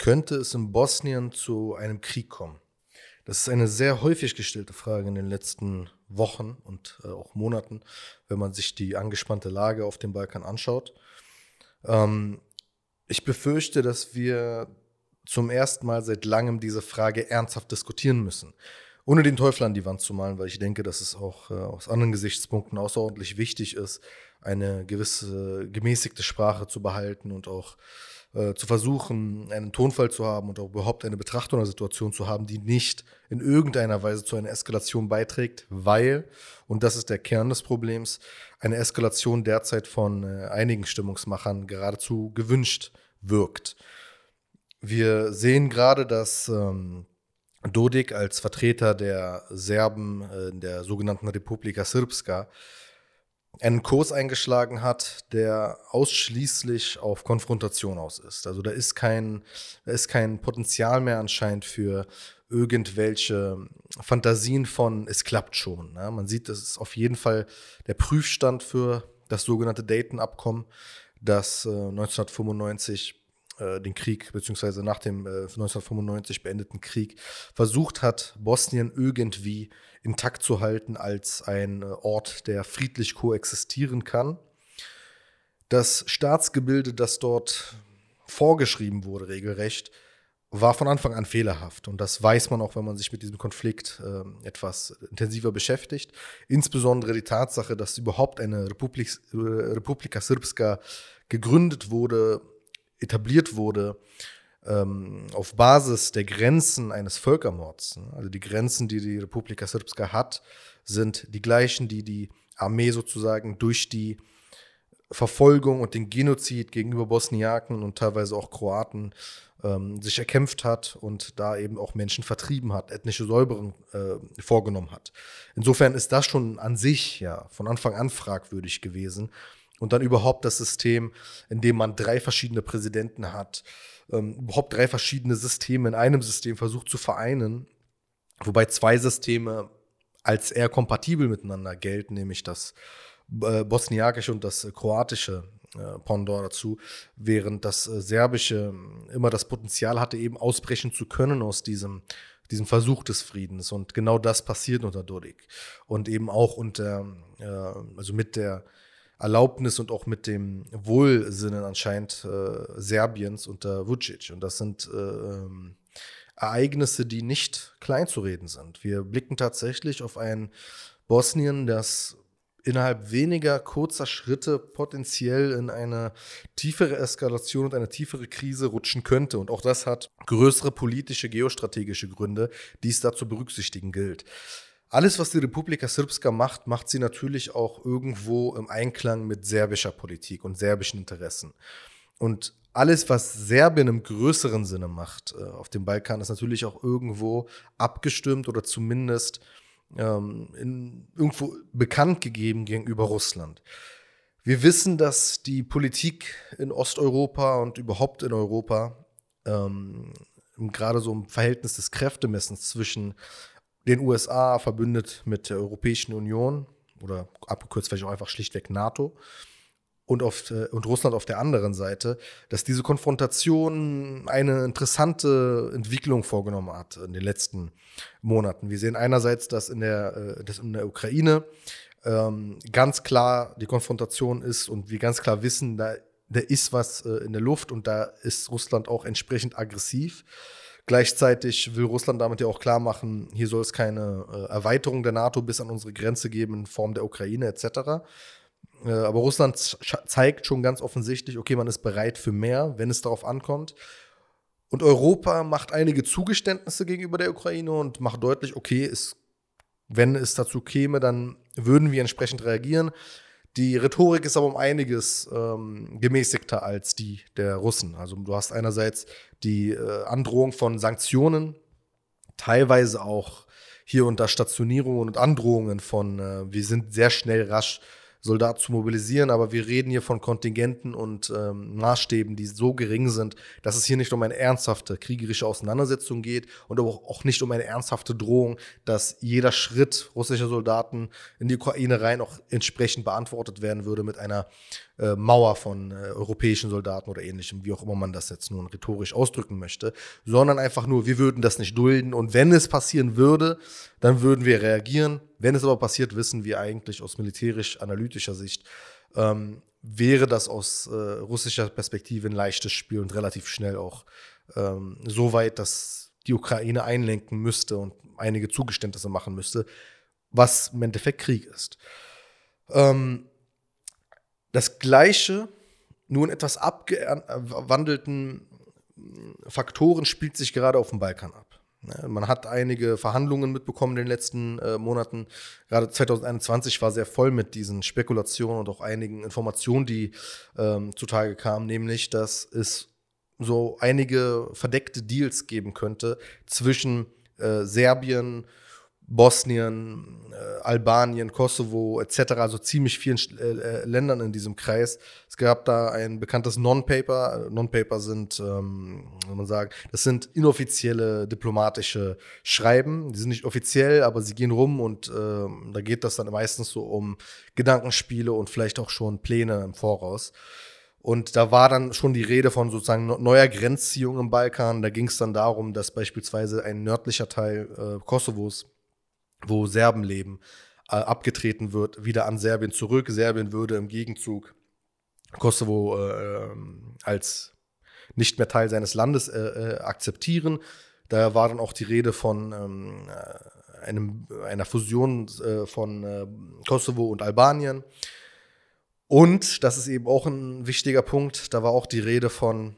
könnte es in Bosnien zu einem Krieg kommen? Das ist eine sehr häufig gestellte Frage in den letzten Wochen und äh, auch Monaten, wenn man sich die angespannte Lage auf dem Balkan anschaut. Ähm, ich befürchte, dass wir zum ersten Mal seit langem diese Frage ernsthaft diskutieren müssen. Ohne den Teufel an die Wand zu malen, weil ich denke, dass es auch äh, aus anderen Gesichtspunkten außerordentlich wichtig ist, eine gewisse gemäßigte Sprache zu behalten und auch äh, zu versuchen, einen Tonfall zu haben und überhaupt eine Betrachtung der Situation zu haben, die nicht in irgendeiner Weise zu einer Eskalation beiträgt, weil, und das ist der Kern des Problems, eine Eskalation derzeit von äh, einigen Stimmungsmachern geradezu gewünscht wirkt. Wir sehen gerade, dass ähm, Dodik als Vertreter der Serben äh, in der sogenannten Republika Srpska einen Kurs eingeschlagen hat, der ausschließlich auf Konfrontation aus ist. Also da ist kein, da ist kein Potenzial mehr anscheinend für irgendwelche Fantasien von, es klappt schon. Ne? Man sieht, das ist auf jeden Fall der Prüfstand für das sogenannte Dayton-Abkommen, das äh, 1995 äh, den Krieg, beziehungsweise nach dem äh, 1995 beendeten Krieg, versucht hat, Bosnien irgendwie intakt zu halten als ein äh, Ort, der friedlich koexistieren kann. Das Staatsgebilde, das dort vorgeschrieben wurde, regelrecht, war von Anfang an fehlerhaft. Und das weiß man auch, wenn man sich mit diesem Konflikt äh, etwas intensiver beschäftigt. Insbesondere die Tatsache, dass überhaupt eine Republik, äh, Republika Srpska gegründet wurde, etabliert wurde, ähm, auf Basis der Grenzen eines Völkermords. Ne? Also die Grenzen, die die Republika Srpska hat, sind die gleichen, die die Armee sozusagen durch die Verfolgung und den Genozid gegenüber Bosniaken und teilweise auch Kroaten ähm, sich erkämpft hat und da eben auch Menschen vertrieben hat, ethnische Säuberung äh, vorgenommen hat. Insofern ist das schon an sich ja von Anfang an fragwürdig gewesen. Und dann überhaupt das System, in dem man drei verschiedene Präsidenten hat, ähm, überhaupt drei verschiedene Systeme in einem System versucht zu vereinen, wobei zwei Systeme als eher kompatibel miteinander gelten, nämlich das äh, bosniakische und das kroatische äh, Pendant dazu, während das äh, serbische immer das Potenzial hatte, eben ausbrechen zu können aus diesem diesem Versuch des Friedens. Und genau das passiert unter Dodik. Und eben auch unter, äh, also mit der Erlaubnis und auch mit dem Wohlsinnen anscheinend äh, Serbiens unter Vucic. Und das sind äh, Ereignisse, die nicht kleinzureden sind. Wir blicken tatsächlich auf ein Bosnien, das innerhalb weniger kurzer Schritte potenziell in eine tiefere Eskalation und eine tiefere Krise rutschen könnte. Und auch das hat größere politische, geostrategische Gründe, die es da zu berücksichtigen gilt. Alles, was die Republika Srpska macht, macht sie natürlich auch irgendwo im Einklang mit serbischer Politik und serbischen Interessen. Und alles, was Serbien im größeren Sinne macht äh, auf dem Balkan, ist natürlich auch irgendwo abgestimmt oder zumindest ähm, in, irgendwo bekannt gegeben gegenüber Russland. Wir wissen, dass die Politik in Osteuropa und überhaupt in Europa ähm, gerade so im Verhältnis des Kräftemessens zwischen den USA verbündet mit der Europäischen Union oder abgekürzt vielleicht auch einfach schlichtweg NATO und, auf, äh, und Russland auf der anderen Seite, dass diese Konfrontation eine interessante Entwicklung vorgenommen hat in den letzten Monaten. Wir sehen einerseits, dass in der, äh, dass in der Ukraine ähm, ganz klar die Konfrontation ist und wir ganz klar wissen, da, da ist was äh, in der Luft und da ist Russland auch entsprechend aggressiv. Gleichzeitig will Russland damit ja auch klar machen, hier soll es keine äh, Erweiterung der NATO bis an unsere Grenze geben in Form der Ukraine etc. Äh, aber Russland zeigt schon ganz offensichtlich, okay, man ist bereit für mehr, wenn es darauf ankommt. Und Europa macht einige Zugeständnisse gegenüber der Ukraine und macht deutlich, okay, es, wenn es dazu käme, dann würden wir entsprechend reagieren. Die Rhetorik ist aber um einiges ähm, gemäßigter als die der Russen. Also du hast einerseits die äh, Androhung von Sanktionen, teilweise auch hier unter Stationierungen und Androhungen von, äh, wir sind sehr schnell rasch Soldaten zu mobilisieren, aber wir reden hier von Kontingenten und ähm, Maßstäben, die so gering sind, dass es hier nicht um eine ernsthafte kriegerische Auseinandersetzung geht und auch nicht um eine ernsthafte Drohung, dass jeder Schritt russischer Soldaten in die Ukraine rein auch entsprechend beantwortet werden würde mit einer äh, Mauer von äh, europäischen Soldaten oder ähnlichem, wie auch immer man das jetzt nun rhetorisch ausdrücken möchte, sondern einfach nur, wir würden das nicht dulden und wenn es passieren würde, dann würden wir reagieren. Wenn es aber passiert, wissen wir eigentlich aus militärisch-analytischer Sicht, ähm, wäre das aus äh, russischer Perspektive ein leichtes Spiel und relativ schnell auch ähm, so weit, dass die Ukraine einlenken müsste und einige Zugeständnisse machen müsste, was im Endeffekt Krieg ist. Ähm, das Gleiche, nur in etwas abgewandelten Faktoren, spielt sich gerade auf dem Balkan ab. Man hat einige Verhandlungen mitbekommen in den letzten äh, Monaten. Gerade 2021 war sehr voll mit diesen Spekulationen und auch einigen Informationen, die ähm, zutage kamen, nämlich, dass es so einige verdeckte Deals geben könnte zwischen äh, Serbien, Bosnien, äh, Albanien, Kosovo etc., also ziemlich vielen äh, äh, Ländern in diesem Kreis. Es gab da ein bekanntes Non-Paper. Non-Paper sind, ähm, soll man sagen, das sind inoffizielle diplomatische Schreiben. Die sind nicht offiziell, aber sie gehen rum und äh, da geht das dann meistens so um Gedankenspiele und vielleicht auch schon Pläne im Voraus. Und da war dann schon die Rede von sozusagen neuer Grenzziehung im Balkan. Da ging es dann darum, dass beispielsweise ein nördlicher Teil äh, Kosovos wo Serben leben, äh, abgetreten wird, wieder an Serbien zurück. Serbien würde im Gegenzug Kosovo äh, ähm, als nicht mehr Teil seines Landes äh, äh, akzeptieren. Da war dann auch die Rede von ähm, äh, einem, einer Fusion äh, von Kosovo und Albanien. Und, das ist eben auch ein wichtiger Punkt, da war auch die Rede von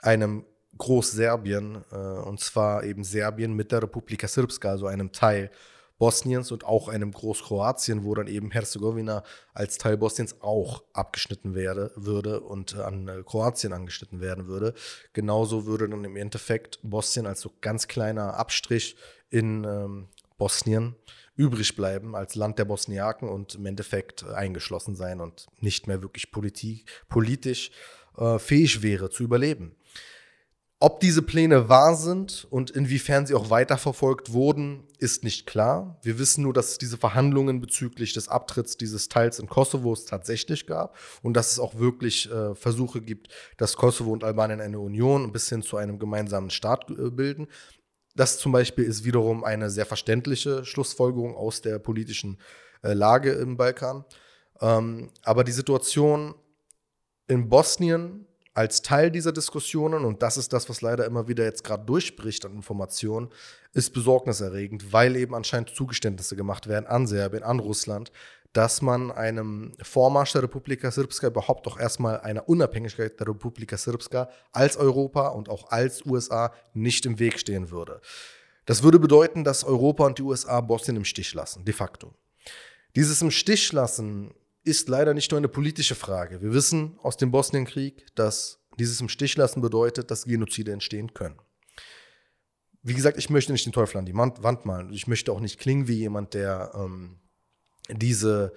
einem Großserbien, und zwar eben Serbien mit der Republika Srpska, also einem Teil Bosniens und auch einem Großkroatien, wo dann eben Herzegowina als Teil Bosniens auch abgeschnitten werde, würde und an äh, Kroatien angeschnitten werden würde. Genauso würde dann im Endeffekt Bosnien als so ganz kleiner Abstrich in ähm, Bosnien übrig bleiben als Land der Bosniaken und im Endeffekt eingeschlossen sein und nicht mehr wirklich Politik, politisch äh, fähig wäre zu überleben. Ob diese Pläne wahr sind und inwiefern sie auch weiterverfolgt wurden, ist nicht klar. Wir wissen nur, dass es diese Verhandlungen bezüglich des Abtritts dieses Teils in Kosovo tatsächlich gab und dass es auch wirklich äh, Versuche gibt, dass Kosovo und Albanien eine Union bis hin zu einem gemeinsamen Staat äh, bilden. Das zum Beispiel ist wiederum eine sehr verständliche Schlussfolgerung aus der politischen äh, Lage im Balkan. Ähm, aber die Situation in Bosnien als Teil dieser Diskussionen, und das ist das, was leider immer wieder jetzt gerade durchbricht an Informationen, ist besorgniserregend, weil eben anscheinend Zugeständnisse gemacht werden an Serbien, an Russland, dass man einem Vormarsch der Republika Srpska überhaupt doch erstmal einer Unabhängigkeit der Republika Srpska als Europa und auch als USA nicht im Weg stehen würde. Das würde bedeuten, dass Europa und die USA Bosnien im Stich lassen, de facto. Dieses im Stich lassen ist leider nicht nur eine politische Frage. Wir wissen aus dem Bosnienkrieg, dass dieses im Stich lassen bedeutet, dass Genozide entstehen können. Wie gesagt, ich möchte nicht den Teufel an die Wand malen. Ich möchte auch nicht klingen wie jemand, der ähm, diese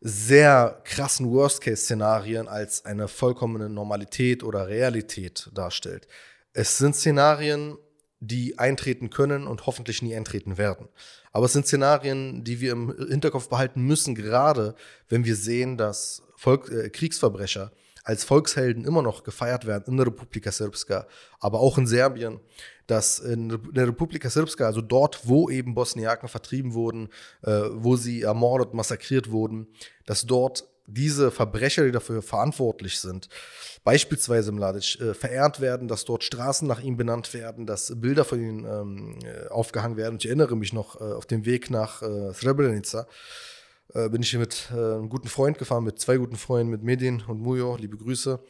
sehr krassen Worst-Case-Szenarien als eine vollkommene Normalität oder Realität darstellt. Es sind Szenarien, die eintreten können und hoffentlich nie eintreten werden. Aber es sind Szenarien, die wir im Hinterkopf behalten müssen, gerade wenn wir sehen, dass Volk, äh, Kriegsverbrecher als Volkshelden immer noch gefeiert werden in der Republika Srpska, aber auch in Serbien, dass in der Republika Srpska, also dort, wo eben Bosniaken vertrieben wurden, äh, wo sie ermordet, massakriert wurden, dass dort diese Verbrecher, die dafür verantwortlich sind, beispielsweise im Mladic, äh, verehrt werden, dass dort Straßen nach ihm benannt werden, dass Bilder von ihm ähm, äh, aufgehangen werden. Und ich erinnere mich noch äh, auf dem Weg nach äh, Srebrenica, äh, bin ich hier mit äh, einem guten Freund gefahren, mit zwei guten Freunden, mit Medin und Mujo, liebe Grüße.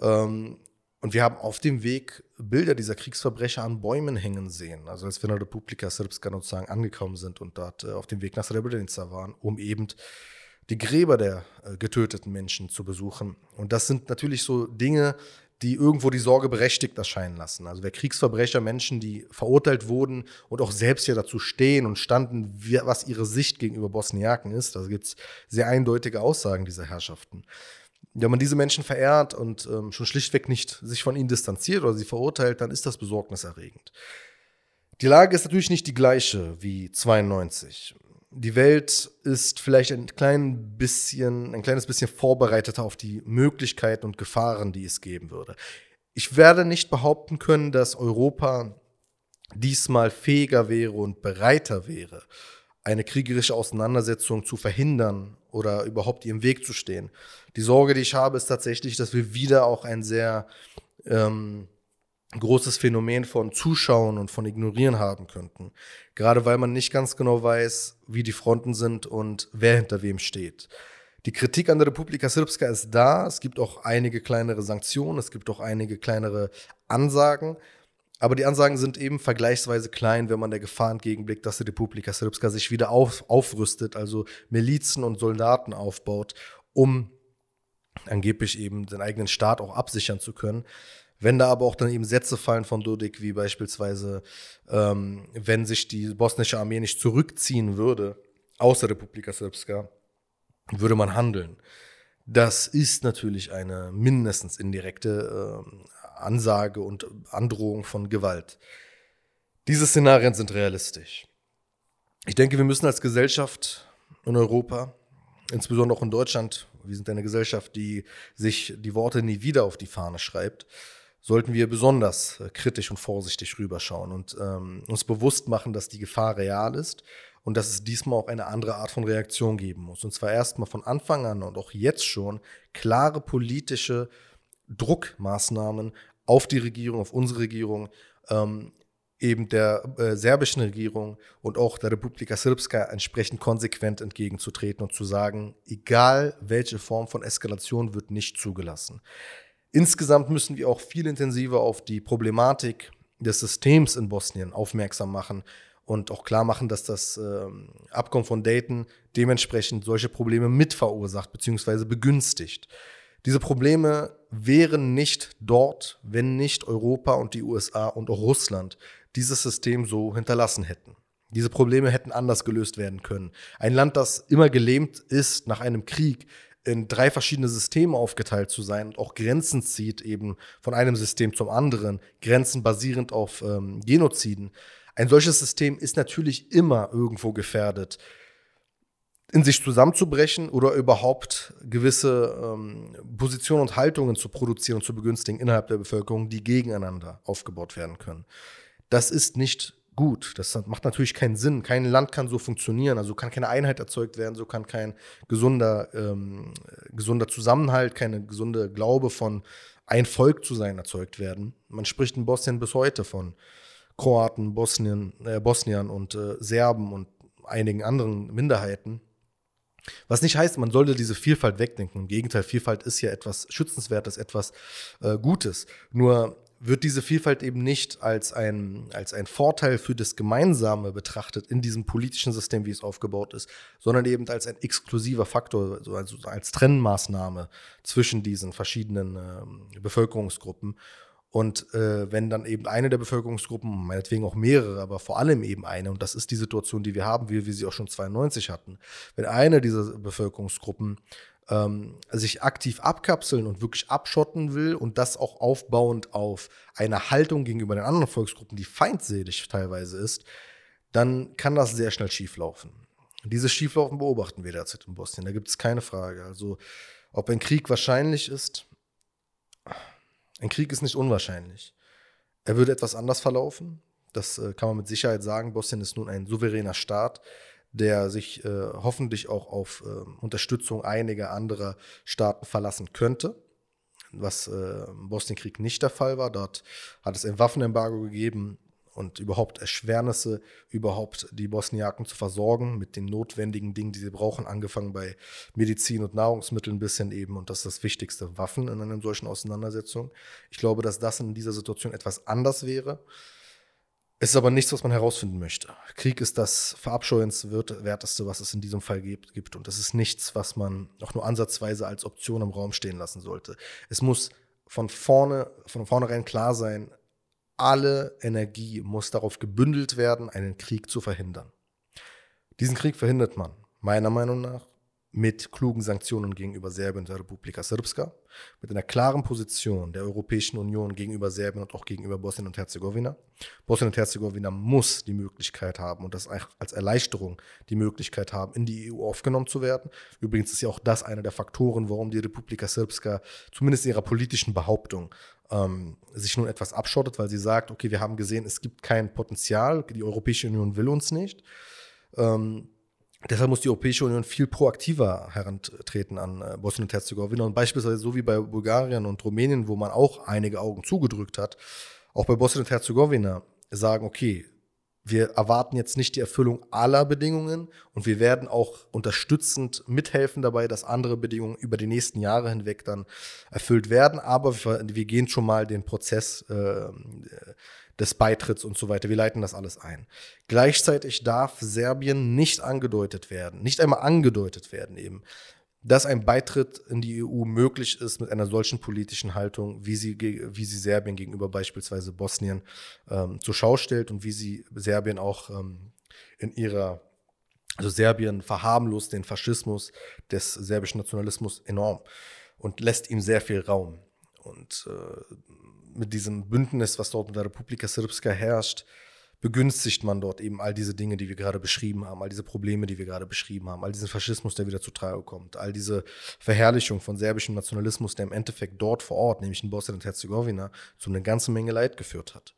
Ähm, und wir haben auf dem Weg Bilder dieser Kriegsverbrecher an Bäumen hängen sehen. Also als wir in der Republika Srpska sozusagen angekommen sind und dort auf dem Weg nach Srebrenica waren, um eben die Gräber der äh, getöteten Menschen zu besuchen. Und das sind natürlich so Dinge, die irgendwo die Sorge berechtigt erscheinen lassen. Also wer Kriegsverbrecher, Menschen, die verurteilt wurden und auch selbst ja dazu stehen und standen, was ihre Sicht gegenüber Bosniaken ist, da gibt es sehr eindeutige Aussagen dieser Herrschaften. Wenn man diese Menschen verehrt und ähm, schon schlichtweg nicht sich von ihnen distanziert oder sie verurteilt, dann ist das besorgniserregend. Die Lage ist natürlich nicht die gleiche wie 92. die Welt ist vielleicht ein klein bisschen, ein kleines bisschen vorbereiteter auf die Möglichkeiten und Gefahren, die es geben würde. Ich werde nicht behaupten können, dass Europa diesmal fähiger wäre und bereiter wäre, eine kriegerische Auseinandersetzung zu verhindern oder überhaupt ihrem Weg zu stehen. Die Sorge, die ich habe, ist tatsächlich, dass wir wieder auch ein sehr ähm, großes Phänomen von Zuschauen und von Ignorieren haben könnten. Gerade weil man nicht ganz genau weiß, wie die Fronten sind und wer hinter wem steht. Die Kritik an der Republika Srpska ist da. Es gibt auch einige kleinere Sanktionen, es gibt auch einige kleinere Ansagen. Aber die Ansagen sind eben vergleichsweise klein, wenn man der Gefahr entgegenblickt, dass die Republika Srpska sich wieder auf, aufrüstet, also Milizen und Soldaten aufbaut, um angeblich eben den eigenen Staat auch absichern zu können. Wenn da aber auch dann eben Sätze fallen von Dodik, wie beispielsweise, ähm, wenn sich die bosnische Armee nicht zurückziehen würde, außer Republika Srpska, würde man handeln. Das ist natürlich eine mindestens indirekte äh, Ansage und Androhung von Gewalt. Diese Szenarien sind realistisch. Ich denke, wir müssen als Gesellschaft in Europa, insbesondere auch in Deutschland, wir sind eine Gesellschaft, die sich die Worte nie wieder auf die Fahne schreibt, sollten wir besonders äh, kritisch und vorsichtig rüberschauen und ähm, uns bewusst machen, dass die Gefahr real ist und dass es diesmal auch eine andere Art von Reaktion geben muss. Und zwar erstmal von Anfang an und auch jetzt schon klare politische Druckmaßnahmen auf die Regierung, auf unsere Regierung, ähm, eben der äh, serbischen Regierung und auch der Republika Srpska entsprechend konsequent entgegenzutreten und zu sagen, egal welche Form von Eskalation wird nicht zugelassen. Insgesamt müssen wir auch viel intensiver auf die Problematik des Systems in Bosnien aufmerksam machen und auch klar machen, dass das äh, Abkommen von Dayton dementsprechend solche Probleme mit verursacht bzw. begünstigt. Diese Probleme wären nicht dort, wenn nicht Europa und die USA und auch Russland dieses System so hinterlassen hätten. Diese Probleme hätten anders gelöst werden können. Ein Land, das immer gelähmt ist nach einem Krieg, in drei verschiedene Systeme aufgeteilt zu sein und auch Grenzen zieht, eben von einem System zum anderen, Grenzen basierend auf ähm, Genoziden. Ein solches System ist natürlich immer irgendwo gefährdet, in sich zusammenzubrechen oder überhaupt gewisse ähm, Positionen und Haltungen zu produzieren und zu begünstigen innerhalb der Bevölkerung, die gegeneinander aufgebaut werden können. Das ist nicht gut. Das macht natürlich keinen Sinn. Kein Land kann so funktionieren. Also kann keine Einheit erzeugt werden, so kann kein gesunder, ähm, gesunder Zusammenhalt, keine gesunde Glaube von ein Volk zu sein erzeugt werden. Man spricht in Bosnien bis heute von Kroaten, Bosnien, äh, Bosniern und äh, Serben und einigen anderen Minderheiten. Was nicht heißt, man sollte diese Vielfalt wegdenken. Im Gegenteil, Vielfalt ist ja etwas Schützenswertes, etwas äh, Gutes. Nur wird diese Vielfalt eben nicht als ein, als ein Vorteil für das Gemeinsame betrachtet in diesem politischen System, wie es aufgebaut ist, sondern eben als ein exklusiver Faktor, also als Trennmaßnahme zwischen diesen verschiedenen äh, Bevölkerungsgruppen. Und äh, wenn dann eben eine der Bevölkerungsgruppen, meinetwegen auch mehrere, aber vor allem eben eine, und das ist die Situation, die wir haben, wie wir sie auch schon 92 hatten, wenn eine dieser Bevölkerungsgruppen ähm, sich aktiv abkapseln und wirklich abschotten will und das auch aufbauend auf eine Haltung gegenüber den anderen Volksgruppen, die feindselig teilweise ist, dann kann das sehr schnell schieflaufen. Dieses Schieflaufen beobachten wir derzeit in Bosnien, da gibt es keine Frage. Also, ob ein Krieg wahrscheinlich ist, ein Krieg ist nicht unwahrscheinlich. Er würde etwas anders verlaufen. Das äh, kann man mit Sicherheit sagen. Bosnien ist nun ein souveräner Staat der sich äh, hoffentlich auch auf äh, Unterstützung einiger anderer Staaten verlassen könnte, was äh, im Bosnienkrieg nicht der Fall war. Dort hat es ein Waffenembargo gegeben und überhaupt Erschwernisse, überhaupt die Bosniaken zu versorgen mit den notwendigen Dingen, die sie brauchen, angefangen bei Medizin und Nahrungsmitteln bis hin eben, und das ist das Wichtigste, Waffen in einer solchen Auseinandersetzung. Ich glaube, dass das in dieser Situation etwas anders wäre. Es ist aber nichts, was man herausfinden möchte. Krieg ist das verabscheuenswerteste, was es in diesem Fall gibt. Und das ist nichts, was man auch nur ansatzweise als Option im Raum stehen lassen sollte. Es muss von vorne, von vornherein klar sein, alle Energie muss darauf gebündelt werden, einen Krieg zu verhindern. Diesen Krieg verhindert man, meiner Meinung nach, mit klugen Sanktionen gegenüber Serbien und der Republika Srpska, mit einer klaren Position der Europäischen Union gegenüber Serbien und auch gegenüber Bosnien und Herzegowina. Bosnien und Herzegowina muss die Möglichkeit haben und das als Erleichterung die Möglichkeit haben, in die EU aufgenommen zu werden. Übrigens ist ja auch das einer der Faktoren, warum die Republika Srpska zumindest in ihrer politischen Behauptung ähm, sich nun etwas abschottet, weil sie sagt, okay, wir haben gesehen, es gibt kein Potenzial, die Europäische Union will uns nicht. Ähm, Deshalb muss die Europäische Union viel proaktiver herantreten an äh, Bosnien und Herzegowina und beispielsweise so wie bei Bulgarien und Rumänien, wo man auch einige Augen zugedrückt hat, auch bei Bosnien und Herzegowina sagen, okay, wir erwarten jetzt nicht die Erfüllung aller Bedingungen und wir werden auch unterstützend mithelfen dabei, dass andere Bedingungen über die nächsten Jahre hinweg dann erfüllt werden. Aber wir, gehen schon mal den Prozess äh, des Beitritts und so weiter. Wir leiten das alles ein. Gleichzeitig darf Serbien nicht angedeutet werden, nicht einmal angedeutet werden eben, dass ein Beitritt in die EU möglich ist mit einer solchen politischen Haltung, wie sie, wie sie Serbien gegenüber beispielsweise Bosnien ähm, zur Schau stellt und wie sie Serbien auch ähm, in ihrer, also Serbien verharmlost den Faschismus des serbischen Nationalismus enorm und lässt ihm sehr viel Raum. Und äh, mit diesem Bündnis, was dort mit der Republika Srpska herrscht, begünstigt man dort eben all diese Dinge, die wir gerade beschrieben haben, all diese Probleme, die wir gerade beschrieben haben, all diesen Faschismus, der wieder zutage kommt, all diese Verherrlichung von serbischem Nationalismus, der im Endeffekt dort vor Ort, nämlich in Bosnien und Herzegowina, zu einer ganzen Menge Leid geführt hat.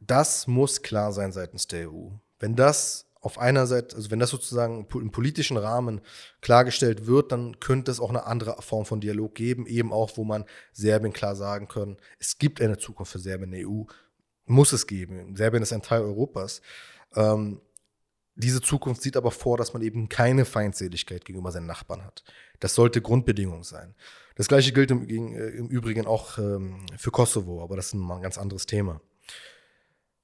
Das muss klar sein seitens der EU. Wenn das auf einer Seite, also wenn das sozusagen im politischen Rahmen klargestellt wird, dann könnte es auch eine andere Form von Dialog geben, eben auch, wo man Serbien klar sagen können, es gibt eine Zukunft für Serbien in der EU, muss es geben. Serbien ist ein Teil Europas. Ähm, diese Zukunft sieht aber vor, dass man eben keine Feindseligkeit gegenüber seinen Nachbarn hat. Das sollte Grundbedingung sein. Das gleiche gilt im, im Übrigen auch ähm, für Kosovo, aber das ist ein ganz anderes Thema.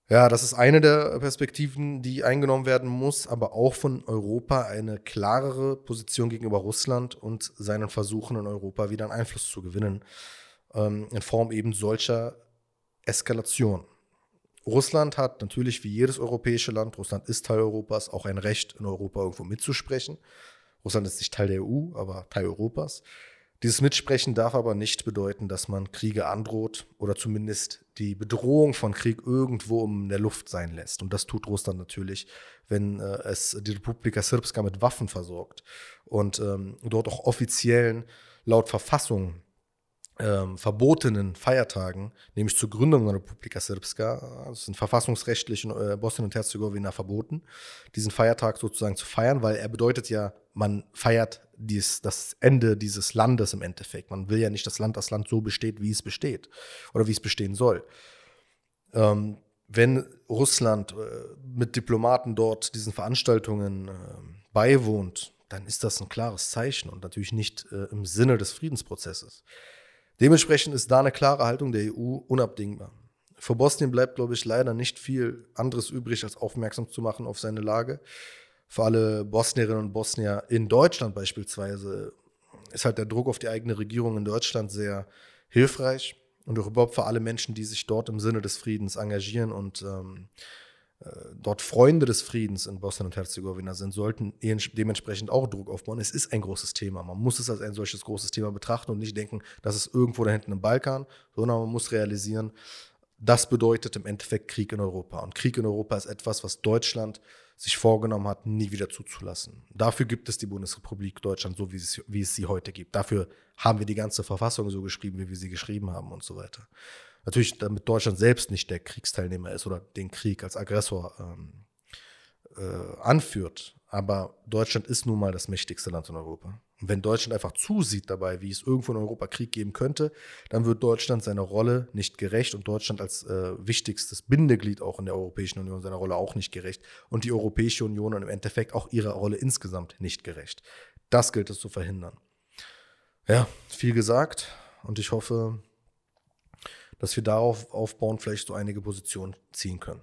Ja, das ist eine der Perspektiven, die eingenommen werden muss, aber auch von Europa eine klarere Position gegenüber Russland und seinen Versuchen in Europa wieder einen Einfluss zu gewinnen, ähm, in Form eben solcher Eskalation. Russland hat natürlich wie jedes europäische Land, Russland ist Teil Europas, auch ein Recht, in Europa irgendwo mitzusprechen. Russland ist nicht Teil der EU, aber Teil Europas. Dieses Mitsprechen darf aber nicht bedeuten, dass man Kriege androht oder zumindest die Bedrohung von Krieg irgendwo in der Luft sein lässt. Und das tut Russland natürlich, wenn äh, es die Republika Srpska mit Waffen versorgt und ähm, dort auch offiziellen, laut Verfassung ähm, verbotenen Feiertagen, nämlich zur Gründung der Republika Srpska, das sind verfassungsrechtlich in äh, Bosnien und Herzegowina verboten, diesen Feiertag sozusagen zu feiern, weil er bedeutet ja, man feiert dies, das Ende dieses Landes im Endeffekt. Man will ja nicht, dass Land das Land so besteht, wie es besteht oder wie es bestehen soll. Ähm, wenn Russland äh, mit Diplomaten dort diesen Veranstaltungen äh, beiwohnt, dann ist das ein klares Zeichen und natürlich nicht äh, im Sinne des Friedensprozesses. Dementsprechend ist da eine klare Haltung der EU unabdingbar. Für Bosnien bleibt, glaube ich, leider nicht viel anderes übrig, als aufmerksam zu machen auf seine Lage. Für alle Bosnierinnen und Bosnier in Deutschland beispielsweise ist halt der Druck auf die eigene Regierung in Deutschland sehr hilfreich und auch überhaupt für alle Menschen, die sich dort im Sinne des Friedens engagieren und ähm, äh, dort Freunde des Friedens in Bosnien und Herzegowina sind, sollten dementsprechend auch Druck aufbauen. Es ist ein großes Thema. Man muss es als ein solches großes Thema betrachten und nicht denken, das ist irgendwo da hinten im Balkan, sondern man muss realisieren, das bedeutet im Endeffekt Krieg in Europa. Und Krieg in Europa ist etwas, was Deutschland sich vorgenommen hat, nie wieder zuzulassen. Dafür gibt es die Bundesrepublik Deutschland so, wie es, wie es sie heute gibt. Dafür haben wir die ganze Verfassung so geschrieben, wie wir sie geschrieben haben und so weiter. Natürlich, damit Deutschland selbst nicht der Kriegsteilnehmer ist oder den Krieg als Aggressor ähm, äh, anführt. Aber Deutschland ist nun mal das mächtigste Land in Europa. Und wenn Deutschland einfach zusieht dabei, wie es irgendwo in Europa Krieg geben könnte, dann wird Deutschland seiner Rolle nicht gerecht und Deutschland als äh, wichtigstes Bindeglied auch in der Europäischen Union seiner Rolle auch nicht gerecht und die Europäische Union und im Endeffekt auch ihrer Rolle insgesamt nicht gerecht. Das gilt es zu verhindern. Ja, viel gesagt und ich hoffe, dass wir darauf aufbauen, vielleicht so einige Positionen ziehen können.